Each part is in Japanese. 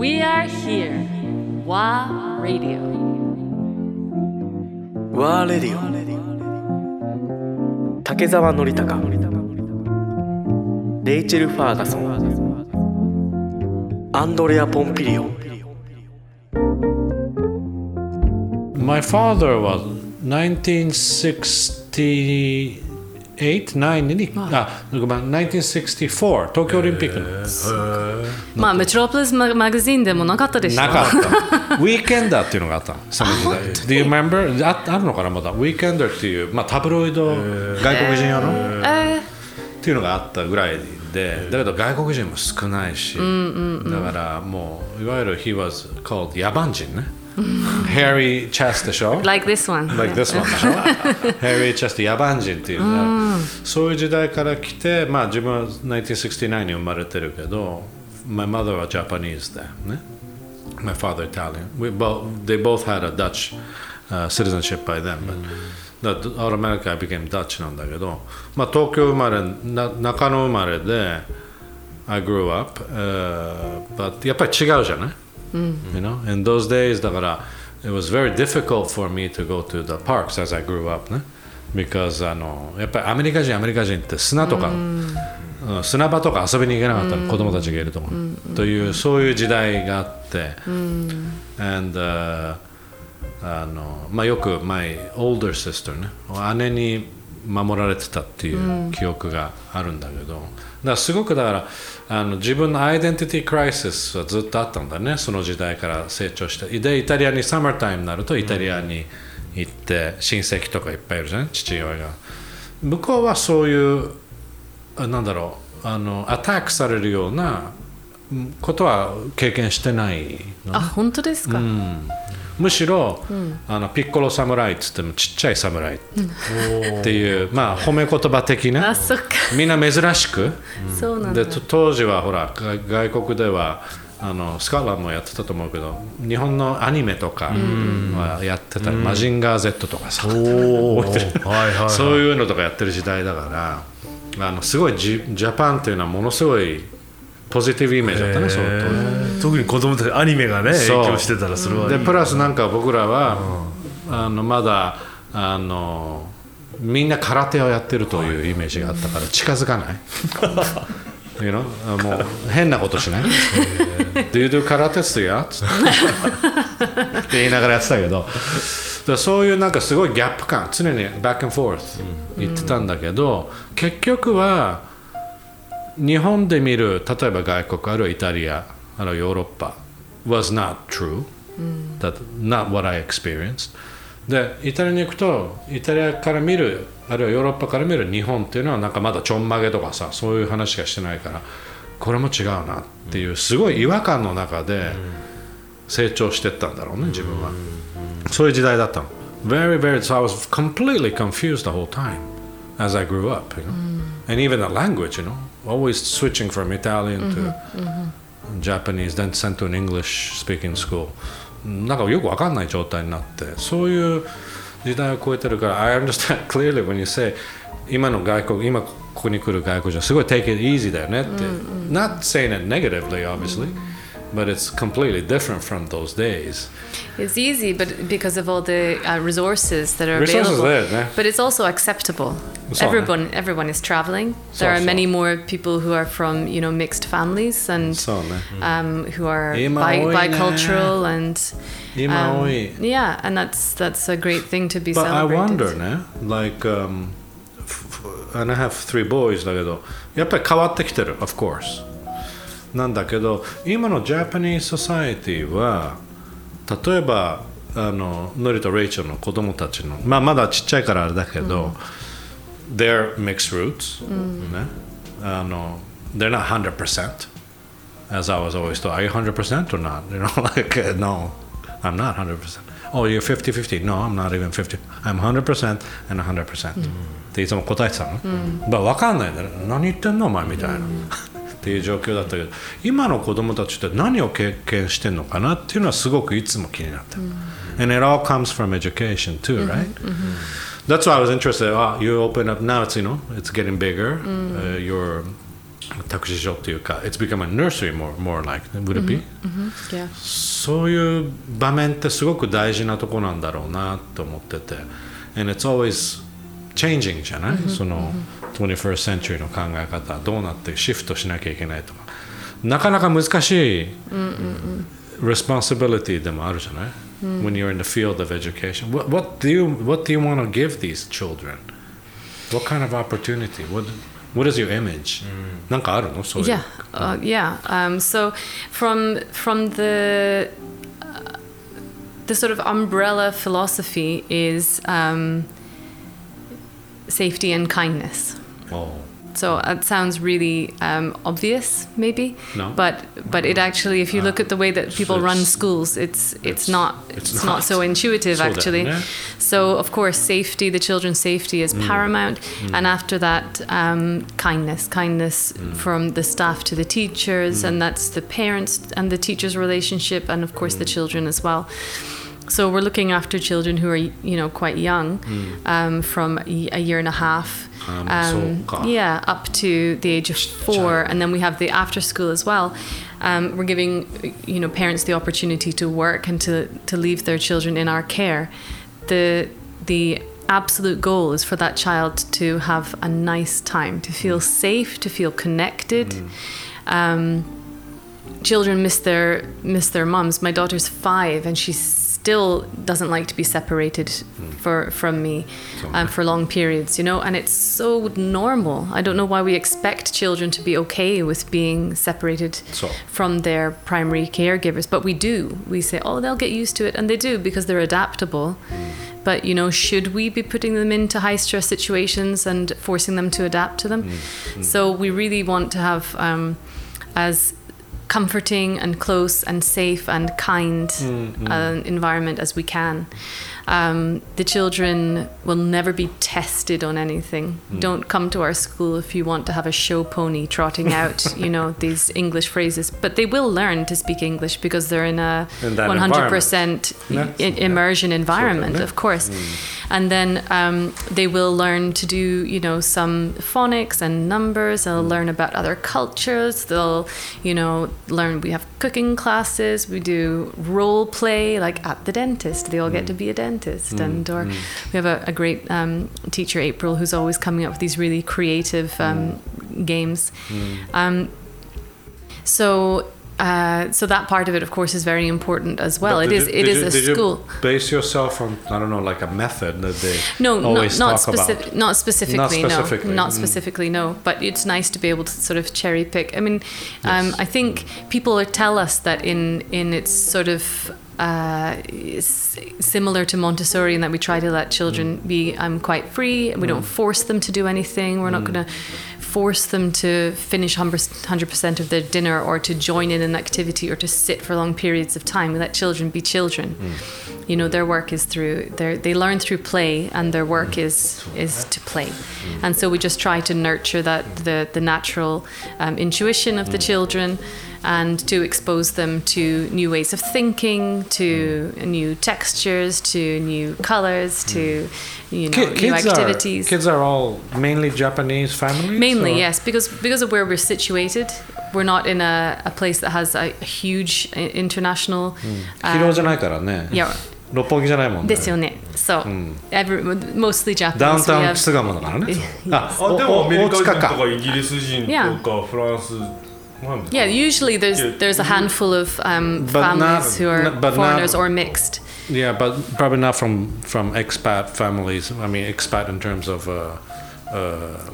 We are here. WA Radio. ワーレディオ竹澤典孝レイチェル・ファーガソンアンドレア・ポンピリオ My father was 1968 9にあごめん1964東京オリンピックのまあ、メトロポリスママガジンでもなかったでしょ。なかった。ウィーケンダーっていうのがあった。のその時代。Do you remember? ああるのかなまだ。ウィーケンダーっていう、まあ、タブロイド、外国人用の、えっていうのがあったぐらいで、だけど外国人も少ないし、だからもう、いわゆる he was called 野蛮人ね。Harry Chest でしょー、like this one. like this one でしょ Harry Chest 野蛮人っていう、そういう時代から来て、まあ自分は1969に生まれてるけど、my mother は Japanese だよね。my father Italian. We both, they both had a Dutch uh, citizenship by then, but that automatically I became Dutch なんだけど、まあ東京生まれ、な中野生まれで、I grew up, uh, but やっぱり違うじゃない You know? In those days だから it was very difficult for me to go to the parks as I grew up ね because あのやっぱりアメリカ人アメリカ人って砂とか、うん。砂場とか遊びに行けなかったの、子供たちがいるところ、というそういう時代があって、and、uh, あのまあ、よく my older sister ね姉に守られてたっていう記憶があるんだけど、だすごくだからあの自分のアイデンティティクライシスはずっとあったんだね。その時代から成長してでイタリアにサマータイムになるとイタリアに行って親戚とかいっぱいいるじゃん？父親が。向こうはそういうあなんだろうあのアタックされるようなうんことは経験してないのあ、本当ですか、むしろ、あのピッコロ侍っつってもちっちゃい侍っていう、まあ褒め言葉的なあ、そっか。みんな珍しく、で。と当時はほらが外国ではあのスカランもやってたと思うけど日本のアニメとかはやってたり、マジンガー Z とかさ、おおはいはいはい。そういうのとかやってる時代だからあのすごいジジャパンっていうのはものすごいポジティブイメージだったね、その当時。特に子供たちアニメがね影そう。響してたらそれはいいでプラスなんか僕らは、あのまだあのみんな空手をやってるというイメージがあったから近づかない。You know? あもう変なことしない。Do you do 空手っすよ。つって言いながらやってたけど。でそういうなんかすごいギャップ感常にバック and forth 言ってたんだけど、結局は日本で見る例えば外国あるいはイタリアあるいはヨーロッパ was not true、that not what I experienced. でイタリアに行くとイタリアから見るあるいはヨーロッパから見る日本っていうのはなんかまだちょんまげとかさそういう話しかしてないからこれも違うなっていうすごい違和感の中で成長してったんだろうね自分は。そういう時代だったの。Very very so I was completely confused the whole time as I grew up you know. And even the language you know. always switching from Italian to Japanese then sent to an English speaking school なんかよくわかんない状態になってそういう時代を超えてるから I understand clearly when you say 今の外国今ここに来る外国人はすごい take it easy だよねって、not saying it negatively obviously、 but it's completely different from those days It's easy, but because of all the uh, resources that are Resources available. there, yeah. But it's also acceptable. So, everyone, everyone is traveling. So, there are so. many more people who are from, you know, mixed families and そうね um, who are Ima bi- oi ne. bicultural and 今 um, 多い yeah, and that's that's a great thing to be But I celebrated. wonder ね like、um, f- f- and I have three boys だけどやっぱり変わってきてる of course なんだけど今の Japanese society は例えばあのノリとレイチェルの子供たちのまあまだちっちゃいからあれだけど、they're mixed roots、ねあの they're not 100% as I was always told are you 100% or not you know like uh, no I'm not 100% oh you're 50-50 no I'm not even 50 I'm 100% and 100%、っていつも答えてたの、まあ分かんないんだよ何言ってんのお前みたいな、っていう状況だったけど今の子供たちって何を経験してんのかなっていうのはすごくいつも気になってる、and it all comes from education too right、That's why I was interested. Ah, you open up now. It's you know, it's getting bigger. Uh, your 託児所っていうか It's become a nursery more, more like would it be?. そういう場面ってすごく大事なとこなんだろうなと思ってて And it's always changing じゃない、その 21st century の考え方どうなってシフトしなきゃいけないとかなかなか難しい responsibility でもあるじゃない、When you're in the field of education what, what, do you, what do you want to give these children? What kind of opportunity? What, what is your image? なんかあるのそういう Yeah, uh, yeah. Um, so from from the uh, the sort of umbrella philosophy is um, safety and kindness. Oh. So it sounds really um, obvious, maybe. No. But but it actually, if you look ah. at the way that people run schools, it's it's, it's- not it's it's, not. not. so intuitive So actually. yeah. So of course, safety, the children's safety is mm. paramount, mm. and after that, um, kindness, kindness mm. from the staff to the teachers, and that's the parents and the teachers' relationship, and of course the children as well. So we're looking after children who are, you know, quite young, um, from a year and a half. Um, Um, so- yeah, up to the age of four, and then we have the after school as well. Um, we're giving, you know, parents the opportunity to work and to, to leave their children in our care. The the absolute goal is for that child to have a nice time, to feel safe, to feel connected. Um, children miss their miss their mums. My daughter's five, and she still doesn't like to be separated for from me um, for long periods. You know, and it's so normal. I don't know why we expect children to be okay with being separated So- from their primary caregivers, but we do. We say, oh, they'll get used to it, and they do because they're adaptable. But you know, should we be putting them into high stress situations and forcing them to adapt to them? So we really want to have um, as comforting and close and safe and kind an environment as we can. Um, the children will never be tested on anything. Don't come to our school if you want to have a show pony trotting out, you know, these English phrases. But they will learn to speak English because they're in a In 100% Yeah. i- immersion environment, of course. And then um, they will learn to do, you know, some phonics and numbers. They'll learn about other cultures. They'll, you know, learn. We have cooking classes. We do role play, like at the dentist. They all get to be a dentist, and or we have a, a great um, teacher, April, who's always coming up with these really creative um, games. Um, so. Uh, so that part of it, of course, is very important as well. It is. It is. you- It did is you- a did you school. base yourself on I don't know, like a method that they No, always not, not, talk specific, about. not specifically. Not specifically, No, not mm. specifically. No, but it's nice to be able to sort of cherry pick. I mean, um, I think people tell us that in in its sort of uh, similar to Montessori in that we try to let children Mm. be um, quite free. And we don't force them to do anything. We're not Mm. going to force them to finish 100% of their dinner or to join in an activity or to sit for long periods of time. We let children be children. You know, their work is through, they learn through play and their work is, is to play. And so we just try to nurture that, the, the natural um, intuition of the children and to expose them to new ways of thinking, to new textures, to new colors, to you know, Ki- new kids activities. are kids are all mainly Japanese families. Mainly, or- yes, because because of where we're situated, we're not in a, a place that has a, huge i- international. 広尾じゃないからね。 Yeah. 六本木じゃないもんね。ですよね。So, every, mostly Japanese. ダウンタ we ウン have- 巣鴨だからね。あ、あでもアメリカ人と大塚かイギリス人とかフランスな Well, yeah, usually there's good. there's a handful of um, families not, who are but foreigners not, or mixed. Yeah, but probably not from from expat families. I mean, expat in terms of uh, uh,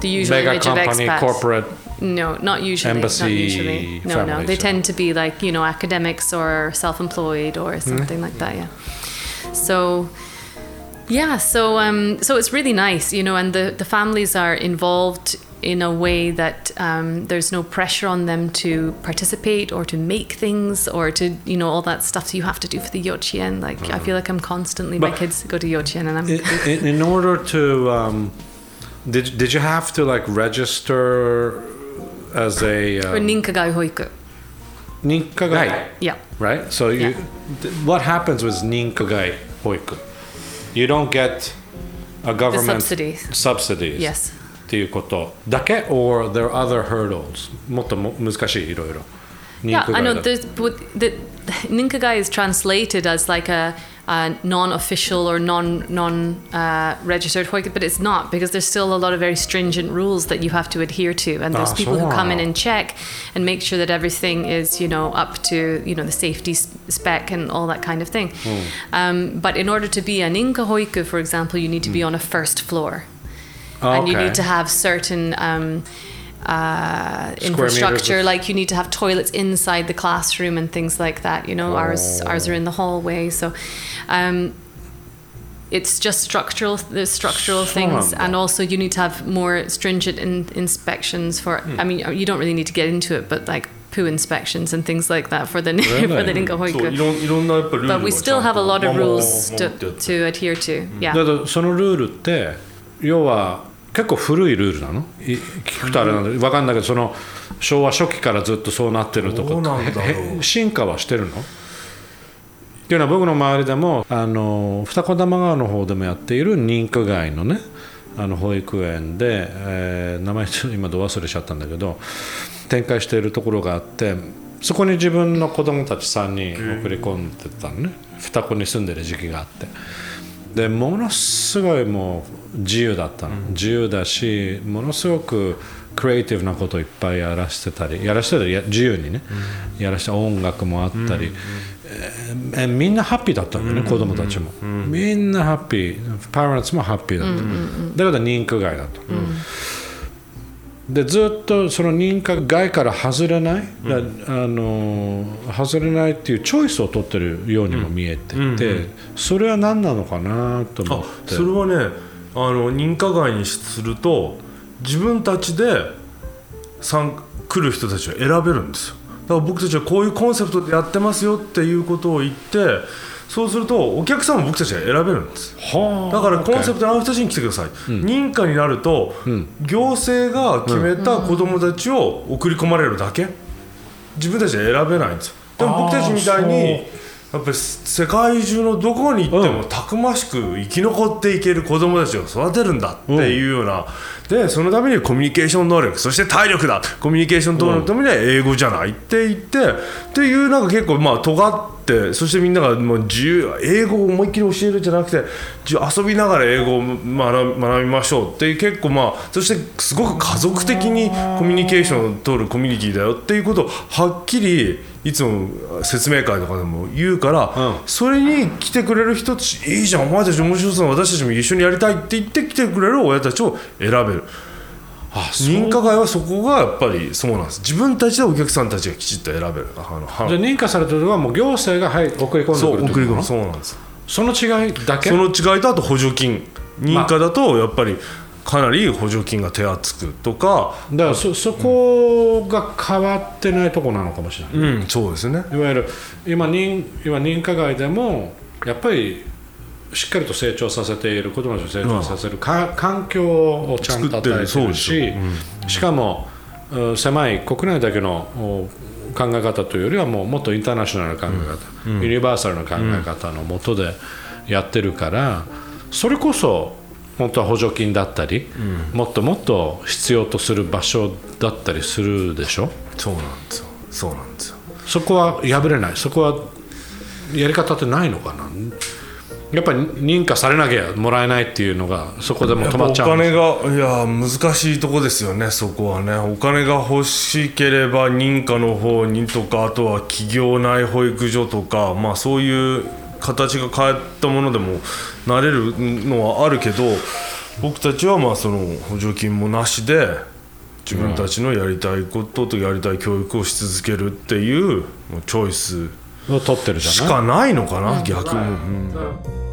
the usual mega company, corporate. No, not usually. Embassy. Not usually. No, families, no, they so. tend to be like you know academics or self-employed or mm-hmm. something mm. like that. Yeah. So. Yeah, so um, so it's really nice, you know, and the, the families are involved in a way that um, there's no pressure on them to participate or to make things or to you know all that stuff you have to do for the yochien. Like I feel like I'm constantly my kids go to yochien and I'm In, in, in order to, um, did did you have to like register as a or um, ninkagai hoiku. ninkagai, Yeah. right? So you, Yeah. th- what happens with ninkagai hoiku? You don't get a government subsidies. subsidies. Yes っ っていうことだけ or there are other hurdles もっとも難しいいろいろ Yeah, 肉 I 害 know. だ There's, but the, Ninkagai is translated as like a, a non-official or non non uh, registered hoika, but it's not because there's still a lot of very stringent rules that you have to adhere to, and there's Ah, people who come in so. and check and make sure that everything is you know up to you know the safety s- spec and all that kind of thing. Um, but in order to be a Ninka hoiku, for example, you need to be on a first floor and you Okay. need to have certain um, uh, meters infrastructure of- like you need to have toilets inside the classroom and things like that you know ours Oh. ours are in the hallway so um, it's just structural there's structural things Sure. and also you need to have more stringent in, inspections for Hmm. i mean you don't really need to get into it but like poo inspections and things like that for the for the Really?そうい Ninka ろんいろんなやっぱルール but が we ちゃ still んと have a lot of 守 rules 守 to, ってやって to adhere to yeah だからそのルールって要は 結構古いルールなの？い聞くとあれなんだけど分かんないけどその昭和初期からずっとそうなってるとか進化はしてるの？っていうのは僕の周りでもあの二子玉川の方でもやっている認可外のねあの保育園で、えー名前ちょっと今ど忘れちゃったんだけど展開しているところがあってそこに自分の子供たち3人送り込んでたのね。双子に住んでる時期があってでものすごいもう自由だったの、自由だしものすごくクリエイティブなことをいっぱいやらせてたりやらせてたりや自由にね、やらせて音楽もあったり、えみんなハッピーだったんだよね、子供たちも、みんなハッピー。パレンツもハッピーだった、だけど認可外だと、でずっとその認可外から外れない、だあの外れないっていうチョイスを取ってるようにも見えてて、それは何なのかなと思っあてそれはねあの認可外にすると自分たちで参来る人たちを選べるんですよ。だから僕たちはこういうコンセプトでやってますよっていうことを言ってそうするとお客さんも僕たちが選べるんです。はあ。だからコンセプトのある人たちに来てください、認可になると、行政が決めた子どもたちを送り込まれるだけ。自分たちで選べないんですよ。でも僕たちみたいにやっぱり世界中のどこに行ってもたくましく生き残っていける子どもたちを育てるんだっていうような、でそのためにはコミュニケーション能力そして体力だ。コミュニケーション能力のためには英語じゃないって言ってっていうなんか結構まあ尖ってそしてみんながもう自由英語を思いっきり教えるんじゃなくてじ遊びながら英語を学学びましょうっていう結構まあそしてすごく家族的にコミュニケーションを取るコミュニティだよっていうことをはっきりいつも説明会とかでも言うから、うん。それに来てくれる人たちいいじゃんお前たち面白そうな私たちも一緒にやりたいって言って来てくれる親たちを選べる。あ認可外はそこがやっぱりそうなんです。自分たちでお客さんたちがきちっと選べる。あのはじゃあ認可されてるのはもう行政が、はい、送り込んでくる送り込む。そうなんです。その違いだけ？その違いとあと補助金。認可だとやっぱりかなり補助金が手厚くとかだからそそこが変わってないとこなのかもしれない、うんそうですね。いわゆる今認今認可外でもやっぱりしっかりと成長させている子どもたちを成長させる、か環境をちゃんと与えてる作ってしかもうん。狭い国内だけのお考え方というよりはもうもっとインターナショナルな考え方、ユニバーサルな考え方のもとでやってるからそれこそ本当は補助金だったり、もっともっと必要とする場所だったりするでしょ？そうなんですよ。そうなんですよ。そこは破れない。そこはやり方ってないのかな？やっぱり認可されなきゃもらえないっていうのがそこでも止まっちゃうお金がいや難しいとこですよねそこはね。お金が欲しければ認可の方にとかあとは企業内保育所とかまあそういう形が変えたものでもなれるのはあるけど僕たちはまあその補助金もなしで自分たちのやりたいこととやりたい教育をし続けるっていうチョイスを取ってるじゃない？しかないのかな、逆に。うん